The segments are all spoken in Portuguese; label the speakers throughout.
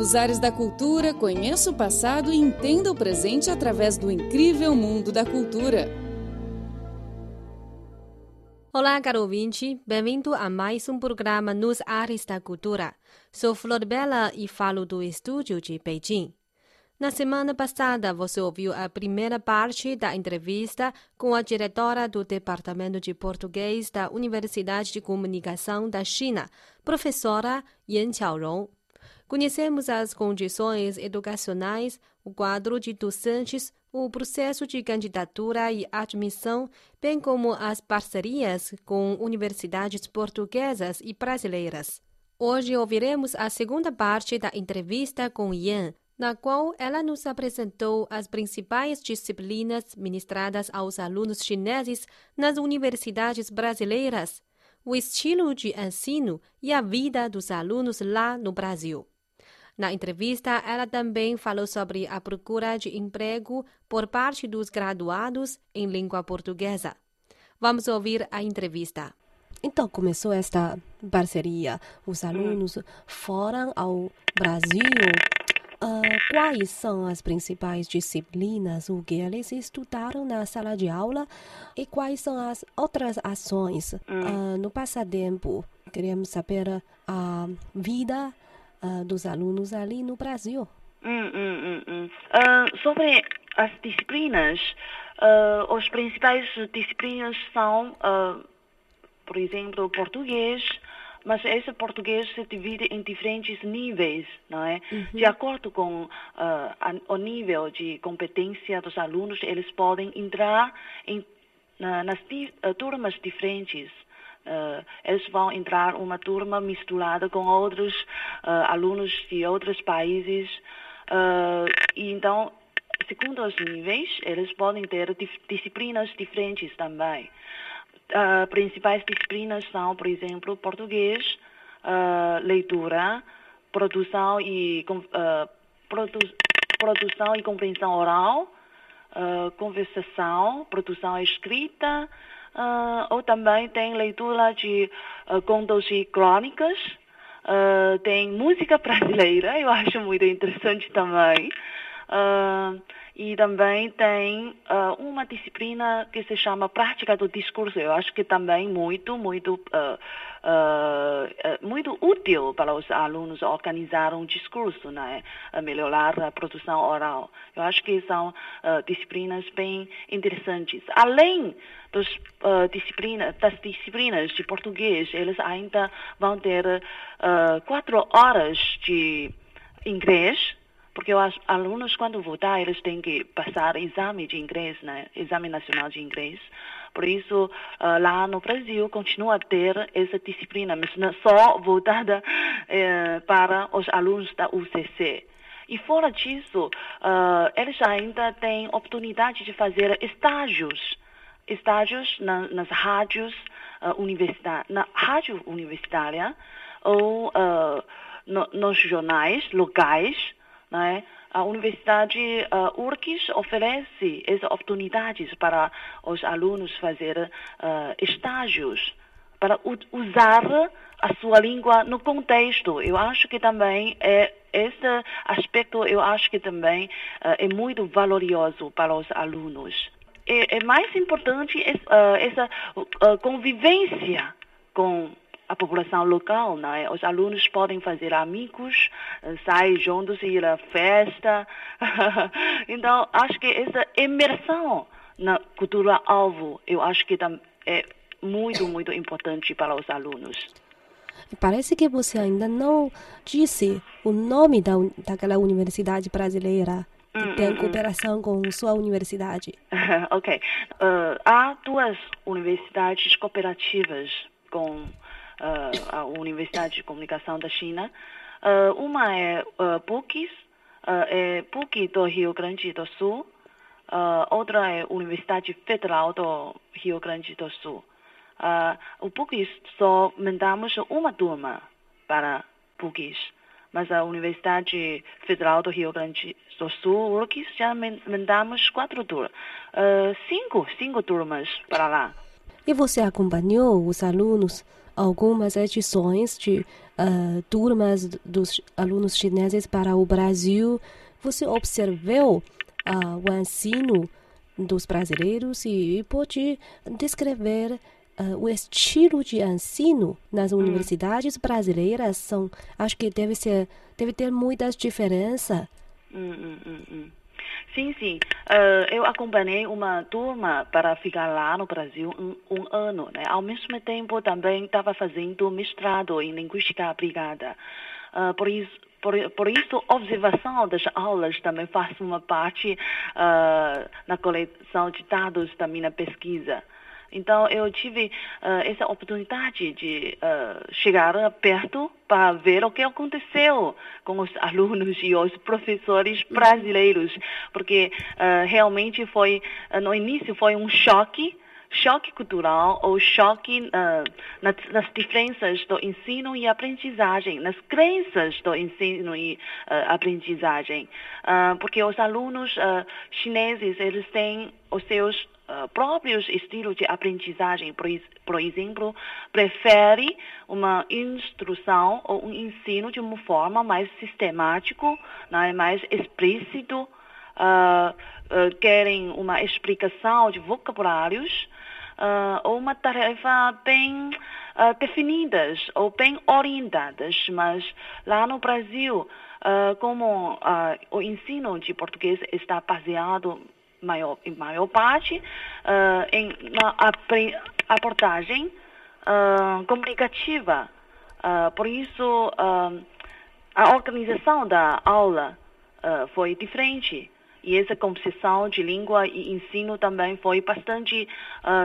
Speaker 1: Nos ares da cultura, conheça o passado e entenda o presente através do incrível mundo da cultura.
Speaker 2: Olá, caro ouvinte. Bem-vindo a mais um programa Nos Ares da Cultura. Sou Flor Bela e falo do estúdio de Beijing. Na semana passada, você ouviu a primeira parte da entrevista com a diretora do Departamento de Português da Universidade de Comunicação da China, professora Yan Xiaorong. Conhecemos as condições educacionais, o quadro de docentes, o processo de candidatura e admissão, bem como as parcerias com universidades portuguesas e brasileiras. Hoje ouviremos a segunda parte da entrevista com Yan, na qual ela nos apresentou as principais disciplinas ministradas aos alunos chineses nas universidades brasileiras, o estilo de ensino e a vida dos alunos lá no Brasil. Na entrevista, ela também falou sobre a procura de emprego por parte dos graduados em língua portuguesa. Vamos ouvir a entrevista. Então começou esta parceria. Os alunos foram ao Brasil. Uh, quais são as principais disciplinas, o que eles estudaram na sala de aula e quais são as outras ações uh, no passatempo? Queremos saber a vida uh, dos alunos ali no Brasil.
Speaker 3: Hum, hum, hum. Uh, sobre as disciplinas, uh, as principais disciplinas são, por exemplo, português, mas esse português se divide em diferentes níveis, não é? Uhum. De acordo com uh, o nível de competência dos alunos, eles podem entrar em, nas uh, turmas diferentes. Uh, eles vão entrar uma turma misturada com outros uh, alunos de outros países. Uh, e então, segundo os níveis, eles podem ter disciplinas diferentes também. Uh, principais disciplinas são, por exemplo, português, leitura, produção e produ produção e compreensão oral, conversação, produção escrita, Uh, ou também tem leitura de uh, contos e crônicas, uh, tem música brasileira, eu acho muito interessante também. E também tem uma disciplina que se chama prática do discurso, eu acho que também muito, muito uh, muito útil para os alunos organizar um discurso, né? melhorar a produção oral. Eu acho que são uh, disciplinas bem interessantes. Além dos, uh, disciplina, das disciplinas de português, eles ainda vão ter quatro horas de inglês, porque os alunos, quando voltar, eles têm que passar exame de inglês, né? Exame nacional de inglês. Por isso, uh, lá no Brasil, continua a ter essa disciplina, mas não só voltada uh, para os alunos da UCC. E fora disso, uh, eles ainda têm oportunidade de fazer estágios, estágios na, nas rádios uh, universitárias, na rádio universitária ou no, nos jornais locais, né? a Universidade uh, oferece essas oportunidades para os alunos fazer uh, estágios, para usar a sua língua no contexto. Eu acho que também é esse aspecto, eu acho que também uh, é muito valoroso para os alunos. É, é mais importante essa convivência com a população local, né? Os alunos podem fazer amigos, eh, sair juntos, ir à festa. então, acho que essa imersão na cultura alvo, eu acho que é muito, muito importante para os alunos.
Speaker 2: Parece que você ainda não disse o nome da, daquela universidade brasileira que hum, tem hum, hum. cooperação com sua universidade.
Speaker 3: ok. Uh, há duas universidades cooperativas com uh, a Universidade de Comunicação da China. Uh, uma é uh, PUC, é PUC do Rio Grande do Sul. outra é Universidade Federal do Rio Grande do Sul. o PUC só mandamos uma turma para PUC mas a Universidade Federal do Rio Grande do Sul, URCS, já mandamos quatro turmas, cinco, cinco turmas para lá.
Speaker 2: E você acompanhou os alunos algumas edições de uh, turmas dos alunos chineses para o Brasil. Você observou uh, o ensino dos brasileiros e pode descrever uh, o estilo de ensino nas hum. universidades brasileiras. São, acho que deve ser, deve ter muitas diferenças.
Speaker 3: Hum, hum, hum, hum. Sim, sim. Uh, eu acompanhei uma turma para ficar lá no Brasil um, um ano. Né? Ao mesmo tempo, também estava fazendo mestrado em linguística aplicada. Uh, por isso, por, por, isso, observação das aulas também faz uma parte uh, na coleção de dados da minha pesquisa. Então, eu tive uh, essa oportunidade de uh, chegar perto para ver o que aconteceu com os alunos e os professores brasileiros, porque uh, realmente foi, no início foi um choque, choque cultural ou choque uh, nas, nas, diferenças do ensino e aprendizagem, nas crenças do ensino e uh, aprendizagem, uh, porque os alunos chineses eles têm os seus próprios estilos de aprendizagem, por, exemplo, prefere uma instrução ou um ensino de uma forma mais sistemático, né, mais explícito, uh, uh, querem uma explicação de vocabulários, ou uma tarefa bem definidas ou bem orientadas, mas lá no Brasil, como o ensino de português está baseado maior, em maior parte, uh, em, na abordagem uh, comunicativa. Uh, por isso, a organização da aula foi diferente. E essa composição de língua e ensino também foi bastante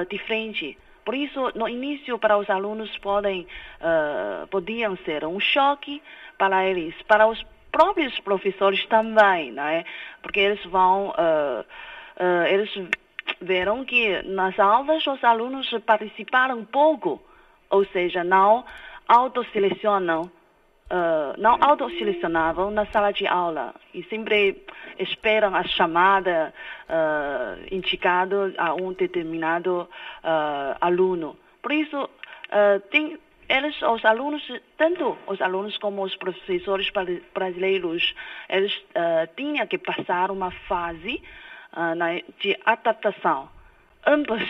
Speaker 3: diferente. Por isso, no início, para os alunos podem, podiam ser um choque para eles, para os próprios professores também, né? Porque eles vão uh, uh, eles viram que nas aulas os alunos participaram pouco, ou seja, não autoselecionam, uh, não autoselecionavam na sala de aula e sempre esperam a chamada uh, indicada a um determinado uh, aluno. Por isso, uh, tem, eles, os alunos, tanto os alunos como os professores brasileiros, eles tinham que passar uma fase de adaptação. Ambos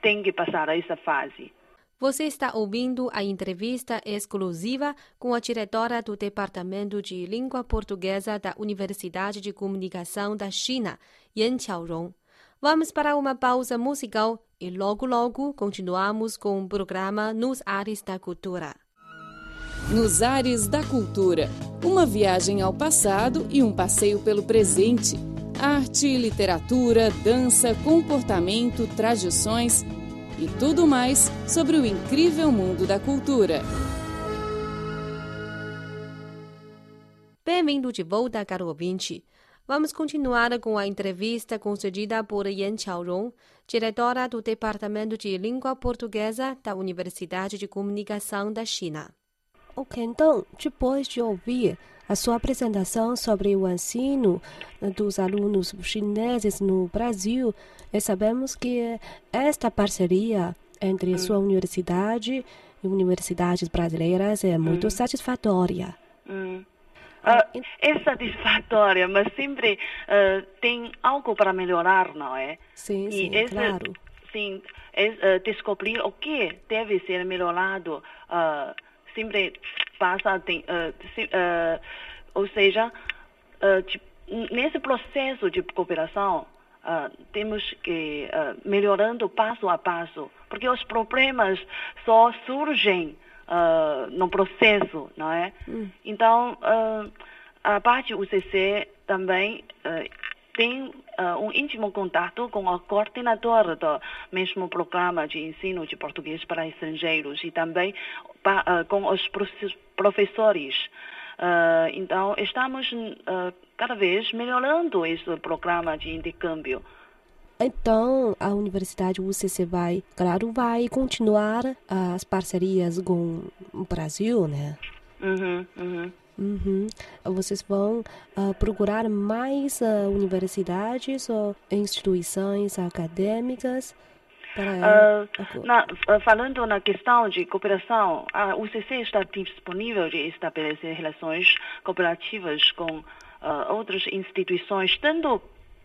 Speaker 3: têm que passar essa fase.
Speaker 2: Você está ouvindo a entrevista exclusiva com a diretora do Departamento de Língua Portuguesa da Universidade de Comunicação da China, Yan Qiaorong. Vamos para uma pausa musical e logo logo continuamos com o programa Nos Ares da Cultura.
Speaker 1: Nos Ares da Cultura, uma viagem ao passado e um passeio pelo presente arte, literatura, dança, comportamento, tradições e tudo mais sobre o incrível mundo da cultura.
Speaker 2: Bem-vindo de volta, caro ouvinte. Vamos continuar com a entrevista concedida por Yan Qiaorong, diretora do Departamento de Língua Portuguesa da Universidade de Comunicação da China. Ok, então, depois de ouvir a sua apresentação sobre o ensino dos alunos chineses no Brasil. E sabemos que esta parceria entre hum. sua universidade e universidades brasileiras é muito hum. satisfatória.
Speaker 3: Hum. Uh, é satisfatória, mas sempre uh, tem algo para melhorar, não é?
Speaker 2: Sim, sim, esse, claro.
Speaker 3: Sim, é, uh, descobrir o que deve ser melhorado sempre passa, tem, uh, se, uh, ou seja, uh, nesse processo de cooperação, temos que melhorando passo a passo, porque os problemas só surgem no processo, não é? Hum. Então, a parte UCC também tem uh, um íntimo contato com o coordenador do mesmo programa de ensino de português para estrangeiros e também pa, uh, com os professores. Uh, então, estamos cada vez melhorando esse programa de intercâmbio.
Speaker 2: Então, a Universidade UCC vai, claro, vai continuar as parcerias com o Brasil, né?
Speaker 3: Uhum, uhum.
Speaker 2: Uhum. Vocês vão uh, procurar mais uh, universidades ou instituições acadêmicas
Speaker 3: Uh, na, falando na questão de cooperação, a UCC está disponível de estabelecer relações cooperativas com outras instituições, tanto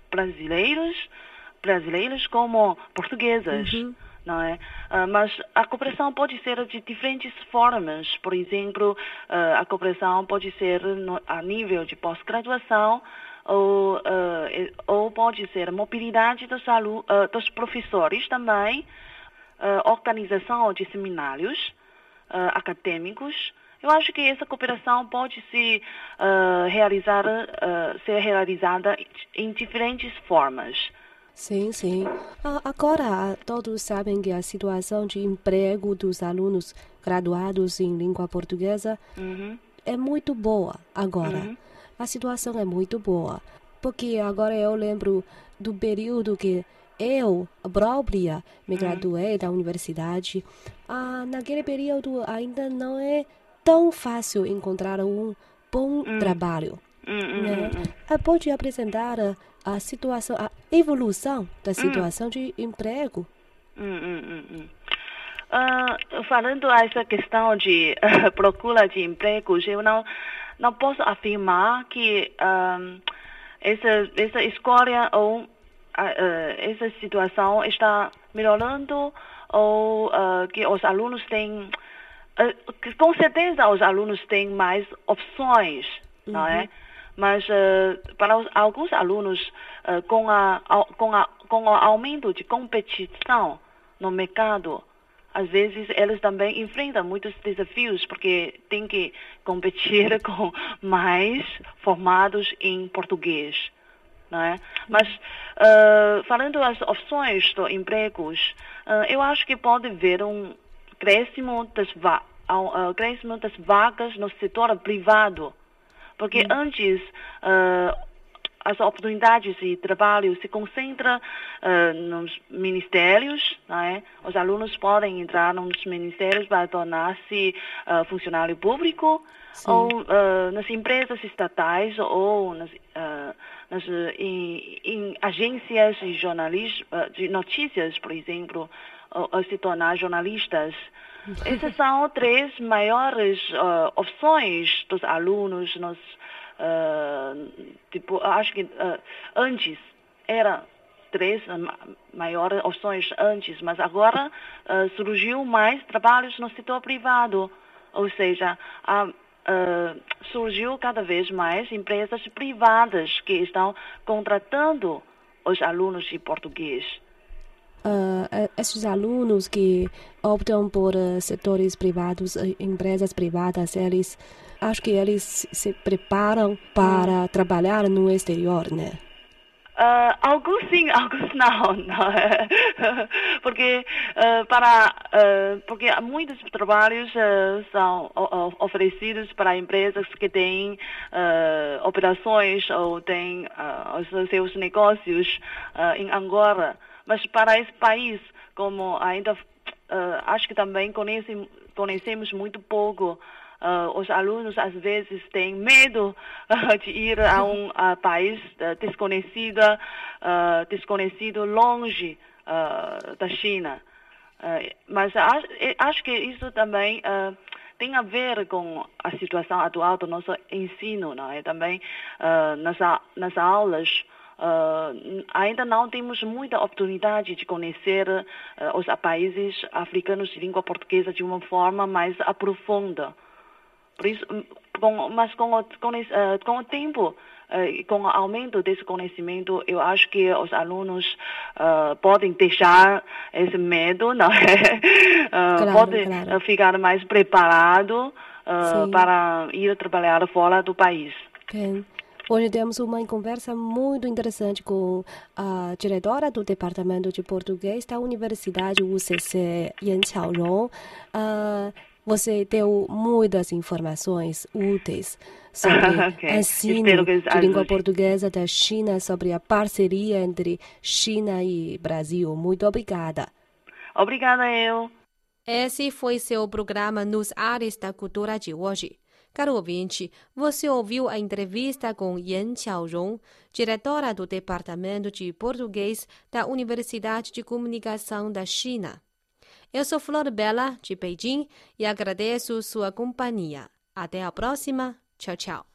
Speaker 3: brasileiras, brasileiras como portuguesas. Uhum. Não é? Uh, mas a cooperação pode ser de diferentes formas. Por exemplo, uh, a cooperação pode ser no, a nível de pós-graduação, ou, uh, ou pode ser mobilidade dos, uh, dos professores também, organização de seminários acadêmicos. Eu acho que essa cooperação pode se realizar, ser realizada em diferentes formas.
Speaker 2: Sim, sim. Agora, todos sabem que a situação de emprego dos alunos graduados em língua portuguesa uhum. é muito boa agora. Uhum a situação é muito boa. Porque agora eu lembro do período que eu própria me hum. graduei da universidade. Ah, naquele período ainda não é tão fácil encontrar um bom hum. trabalho. Hum, hum né? Pode apresentar a, a, situação, a evolução da situação de emprego.
Speaker 3: Uh, falando essa questão de uh, procura de empregos, eu não não posso afirmar que um, essa, essa escolha ou uh, essa situação está melhorando ou uh, que os alunos têm uh, com certeza os alunos têm mais opções, uhum. não é? Uhum. Mas uh, para os, alguns alunos, uh, com, a, com, a, com o aumento de competição no mercado, às vezes eles também enfrentam muitos desafios porque tem que competir com mais formados em português. É? Mas uh, falando das opções de empregos, uh, eu acho que pode haver um crescimento das, va uh, crescimento das vagas no setor privado. Porque hum. antes as oportunidades de trabalho se concentram uh, nos ministérios, é? os alunos podem entrar nos ministérios para tornar-se uh, funcionário público, Sim. ou uh, nas empresas estatais, ou nas, nas em, em, agências de, jornalismo, de notícias, por exemplo, ou, ou se tornar jornalistas. Essas são três maiores opções dos alunos nos Uh, tipo, acho que uh, antes era três maiores opções antes, mas agora uh, surgiu mais trabalhos no setor privado, ou seja, surgiu cada vez mais empresas privadas que estão contratando os alunos de português.
Speaker 2: Uh, esses alunos que optam por uh, setores privados, uh, empresas privadas, eles acho que eles se preparam para hum. trabalhar no exterior, né?
Speaker 3: Uh, alguns sim, alguns não, não é? porque uh, para uh, porque muitos trabalhos são oferecidos para empresas que têm operações ou têm os seus negócios em Angola, mas para esse país, como ainda acho que também conhecem, conhecemos muito pouco uh, os alunos às vezes têm medo uh, de ir a um uh, país desconhecido, desconhecido longe da China. mas acho, acho, que isso também tem a ver com a situação atual do nosso ensino, não é? Também nas, nas aulas Uh, ainda não temos muita oportunidade de conhecer uh, os países africanos de língua portuguesa de uma forma mais aprofunda. Por isso, com, mas com o, com, uh, com o tempo, com o aumento desse conhecimento, eu acho que os alunos podem deixar esse medo, não é? claro, podem claro. ficar mais preparados para ir trabalhar fora do país.
Speaker 2: Hoje temos uma conversa muito interessante com a diretora do Departamento de Português da Universidade UCC, Yan Qiaorong. Uh, você deu muitas informações úteis sobre okay. ensino de língua portuguesa da China, sobre a parceria entre China e Brasil. Muito obrigada.
Speaker 3: Obrigada, eu.
Speaker 2: Esse foi seu programa Nos Ares da Cultura de hoje.
Speaker 4: Caro ouvinte, você ouviu a entrevista com Yan Xiaorong, diretora do Departamento de Português da Universidade de Comunicação da China. Eu sou Flor Bela, de Beijing, e agradeço sua companhia. Até a próxima. Tchau, tchau.